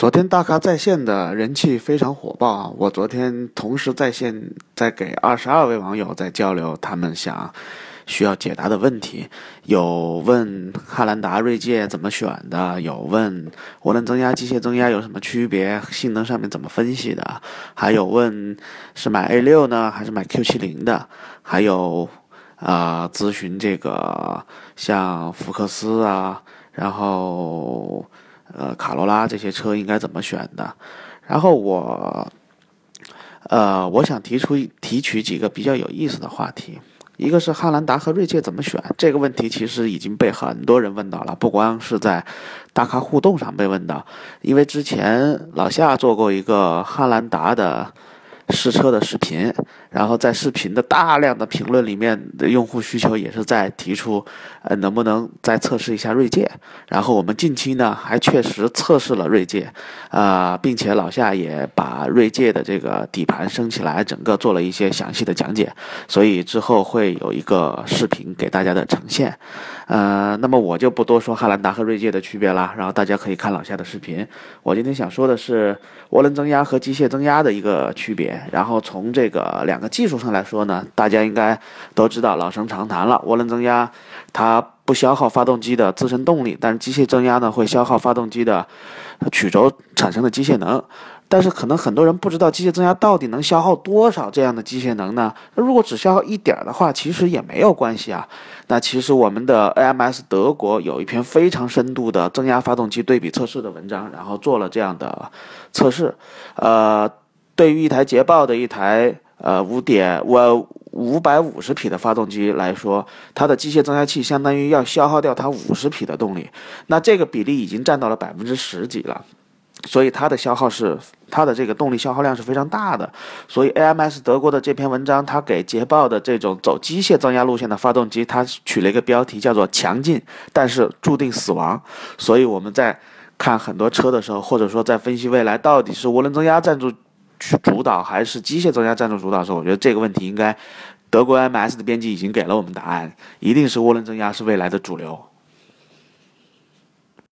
昨天大咖在线的人气非常火爆啊！我昨天同时在线在给二十二位网友在交流，他们想需要解答的问题，有问汉兰达、锐界怎么选的，有问涡轮增压、机械增压有什么区别，性能上面怎么分析的，还有问是买 A 六呢还是买 Q 七零的，还有啊咨询这个像福克斯啊，然后。呃，卡罗拉这些车应该怎么选的？然后我，呃，我想提出提取几个比较有意思的话题。一个是汉兰达和锐界怎么选这个问题，其实已经被很多人问到了，不光是在大咖互动上被问到，因为之前老夏做过一个汉兰达的。试车的视频，然后在视频的大量的评论里面的用户需求也是在提出，呃，能不能再测试一下锐界？然后我们近期呢还确实测试了锐界，啊，并且老夏也把锐界的这个底盘升起来，整个做了一些详细的讲解，所以之后会有一个视频给大家的呈现，呃，那么我就不多说汉兰达和锐界的区别了，然后大家可以看老夏的视频。我今天想说的是涡轮增压和机械增压的一个区别。然后从这个两个技术上来说呢，大家应该都知道老生常谈了。涡轮增压它不消耗发动机的自身动力，但是机械增压呢会消耗发动机的曲轴产生的机械能。但是可能很多人不知道机械增压到底能消耗多少这样的机械能呢？那如果只消耗一点的话，其实也没有关系啊。那其实我们的 AMS 德国有一篇非常深度的增压发动机对比测试的文章，然后做了这样的测试，呃。对于一台捷豹的一台呃五点我五百五十匹的发动机来说，它的机械增压器相当于要消耗掉它五十匹的动力，那这个比例已经占到了百分之十几了，所以它的消耗是它的这个动力消耗量是非常大的。所以 AMS 德国的这篇文章，它给捷豹的这种走机械增压路线的发动机，它取了一个标题叫做“强劲但是注定死亡”。所以我们在看很多车的时候，或者说在分析未来到底是涡轮增压占住。去主导还是机械增压占住主导的时候，我觉得这个问题应该德国 MS 的编辑已经给了我们答案，一定是涡轮增压是未来的主流。